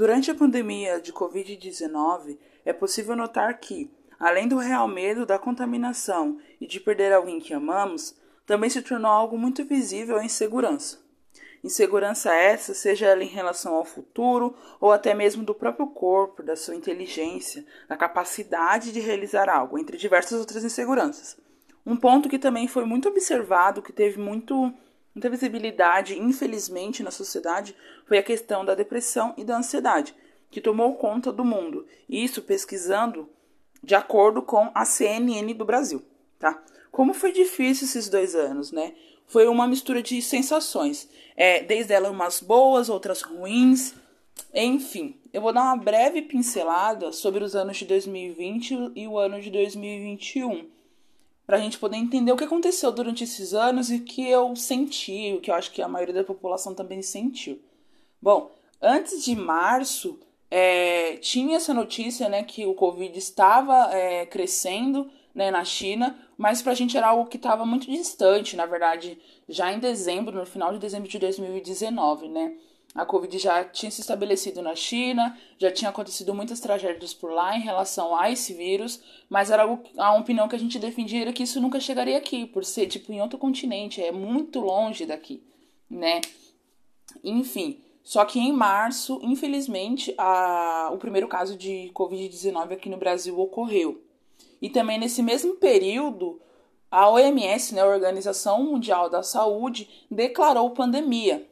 Durante a pandemia de Covid-19, é possível notar que, além do real medo da contaminação e de perder alguém que amamos, também se tornou algo muito visível a insegurança. Insegurança essa, seja ela em relação ao futuro ou até mesmo do próprio corpo, da sua inteligência, da capacidade de realizar algo, entre diversas outras inseguranças. Um ponto que também foi muito observado, que teve muito, muita visibilidade, infelizmente, na sociedade, foi a questão da depressão e da ansiedade, que tomou conta do mundo. Isso pesquisando de acordo com a CNN do Brasil, tá? Como foi difícil esses dois anos, né? Foi uma mistura de sensações, é, desde elas umas boas, outras ruins, enfim. Eu vou dar uma breve pincelada sobre os anos de 2020 e o ano de 2021, para a gente poder entender o que aconteceu durante esses anos e que eu senti, o que eu acho que a maioria da população também sentiu. Bom, antes de março, é, tinha essa notícia né, que o Covid estava é, crescendo né, na China, mas para a gente era algo que estava muito distante, na verdade, já em dezembro, no final de dezembro de 2019, né? A Covid já tinha se estabelecido na China, já tinha acontecido muitas tragédias por lá em relação a esse vírus, mas era algo, a opinião que a gente defendia era que isso nunca chegaria aqui, por ser tipo em outro continente, é muito longe daqui, né? Enfim, só que em março, infelizmente, a, o primeiro caso de Covid-19 aqui no Brasil ocorreu. E também nesse mesmo período, a OMS, né, a Organização Mundial da Saúde, declarou pandemia.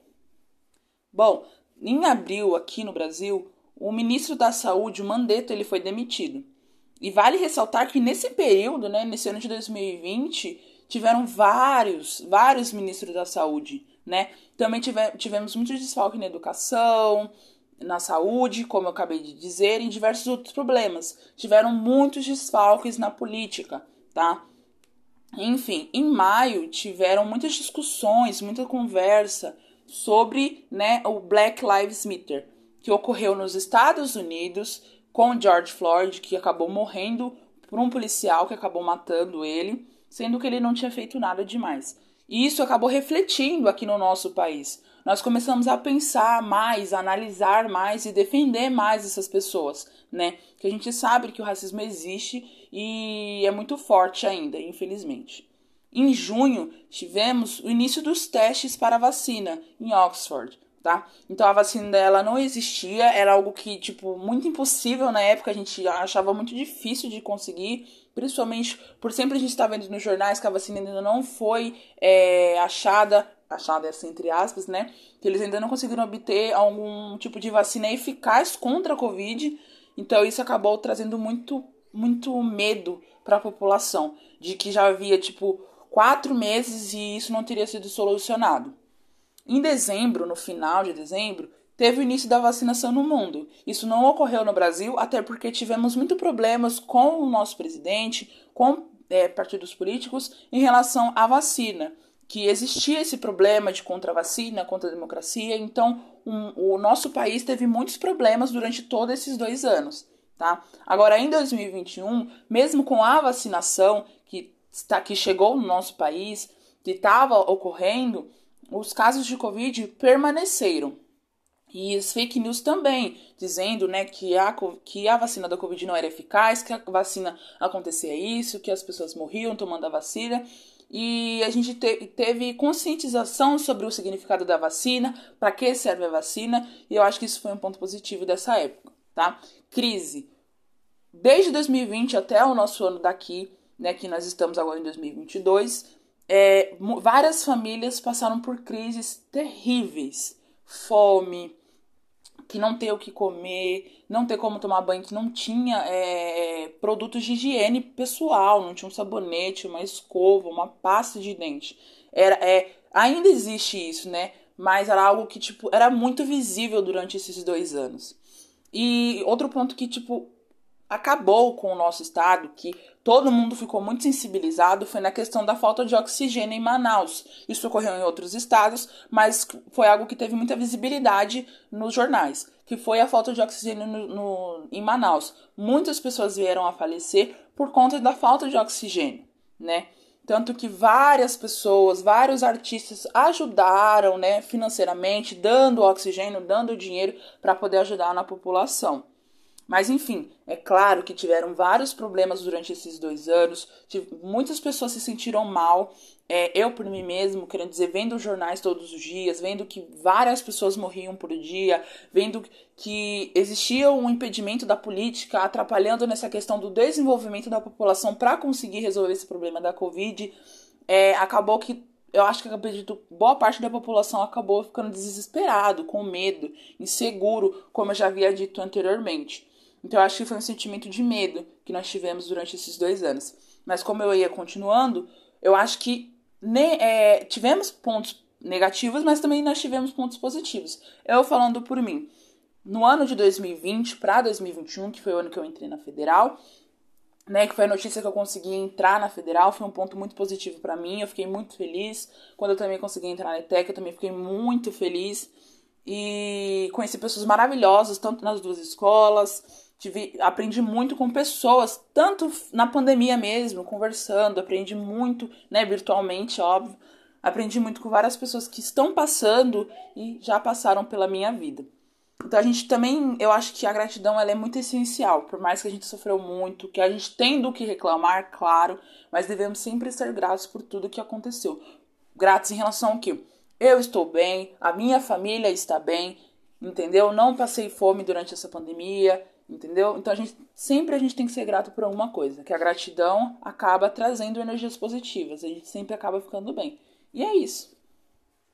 Bom, em abril, aqui no Brasil, o ministro da Saúde, Mandetta, ele foi demitido. E vale ressaltar que nesse período, né, nesse ano de 2020, tiveram vários, vários ministros da saúde, né? Também tive, tivemos muito desfalque na educação, na saúde, como eu acabei de dizer, e diversos outros problemas. Tiveram muitos desfalques na política, tá? Enfim, em maio tiveram muitas discussões, muita conversa sobre né, o Black Lives Matter, que ocorreu nos Estados Unidos com George Floyd, que acabou morrendo por um policial que acabou matando ele, sendo que ele não tinha feito nada demais. E isso acabou refletindo aqui no nosso país nós começamos a pensar mais, a analisar mais e defender mais essas pessoas, né? Que a gente sabe que o racismo existe e é muito forte ainda, infelizmente. Em junho, tivemos o início dos testes para a vacina em Oxford, tá? Então a vacina dela não existia, era algo que, tipo, muito impossível na época, a gente achava muito difícil de conseguir, principalmente por sempre a gente estar vendo nos jornais que a vacina ainda não foi é, achada achada assim, entre aspas, né? Que eles ainda não conseguiram obter algum tipo de vacina eficaz contra a Covid. Então isso acabou trazendo muito, muito medo para a população de que já havia tipo quatro meses e isso não teria sido solucionado. Em dezembro, no final de dezembro, teve o início da vacinação no mundo. Isso não ocorreu no Brasil, até porque tivemos muito problemas com o nosso presidente, com é, partidos políticos em relação à vacina que existia esse problema de contra-vacina, contra-democracia, então um, o nosso país teve muitos problemas durante todos esses dois anos, tá? Agora, em 2021, mesmo com a vacinação que, está, que chegou no nosso país, que estava ocorrendo, os casos de Covid permaneceram. E as fake news também, dizendo né, que, a, que a vacina da Covid não era eficaz, que a vacina acontecia isso, que as pessoas morriam tomando a vacina e a gente te, teve conscientização sobre o significado da vacina, para que serve a vacina, e eu acho que isso foi um ponto positivo dessa época, tá? Crise. Desde 2020 até o nosso ano daqui, né, que nós estamos agora em 2022, é, várias famílias passaram por crises terríveis. Fome, que não ter o que comer, não ter como tomar banho, que não tinha é, produtos de higiene pessoal, não tinha um sabonete, uma escova, uma pasta de dente. Era, é, ainda existe isso, né? Mas era algo que, tipo, era muito visível durante esses dois anos. E outro ponto que, tipo, acabou com o nosso estado, que todo mundo ficou muito sensibilizado, foi na questão da falta de oxigênio em Manaus. Isso ocorreu em outros estados, mas foi algo que teve muita visibilidade nos jornais, que foi a falta de oxigênio no, no, em Manaus. Muitas pessoas vieram a falecer por conta da falta de oxigênio, né? tanto que várias pessoas, vários artistas ajudaram, né, financeiramente, dando oxigênio, dando dinheiro para poder ajudar na população. Mas enfim, é claro que tiveram vários problemas durante esses dois anos, muitas pessoas se sentiram mal. É, eu, por mim mesmo, querendo dizer, vendo os jornais todos os dias, vendo que várias pessoas morriam por dia, vendo que existia um impedimento da política atrapalhando nessa questão do desenvolvimento da população para conseguir resolver esse problema da Covid, é, acabou que eu acho que acredito, boa parte da população acabou ficando desesperado, com medo, inseguro, como eu já havia dito anteriormente. Então eu acho que foi um sentimento de medo que nós tivemos durante esses dois anos. Mas como eu ia continuando, eu acho que ne, é, tivemos pontos negativos, mas também nós tivemos pontos positivos. Eu falando por mim, no ano de 2020 para 2021, que foi o ano que eu entrei na federal, né, que foi a notícia que eu consegui entrar na federal, foi um ponto muito positivo para mim. Eu fiquei muito feliz. Quando eu também consegui entrar na ETEC, eu também fiquei muito feliz. E conheci pessoas maravilhosas, tanto nas duas escolas. Tive, aprendi muito com pessoas, tanto na pandemia mesmo, conversando, aprendi muito, né, virtualmente, óbvio. Aprendi muito com várias pessoas que estão passando e já passaram pela minha vida. Então a gente também, eu acho que a gratidão ela é muito essencial, por mais que a gente sofreu muito, que a gente tem do que reclamar, claro, mas devemos sempre ser gratos por tudo que aconteceu. Gratos em relação ao que eu estou bem, a minha família está bem, entendeu? Não passei fome durante essa pandemia, Entendeu? Então a gente sempre a gente tem que ser grato por alguma coisa, que a gratidão acaba trazendo energias positivas, a gente sempre acaba ficando bem. E é isso.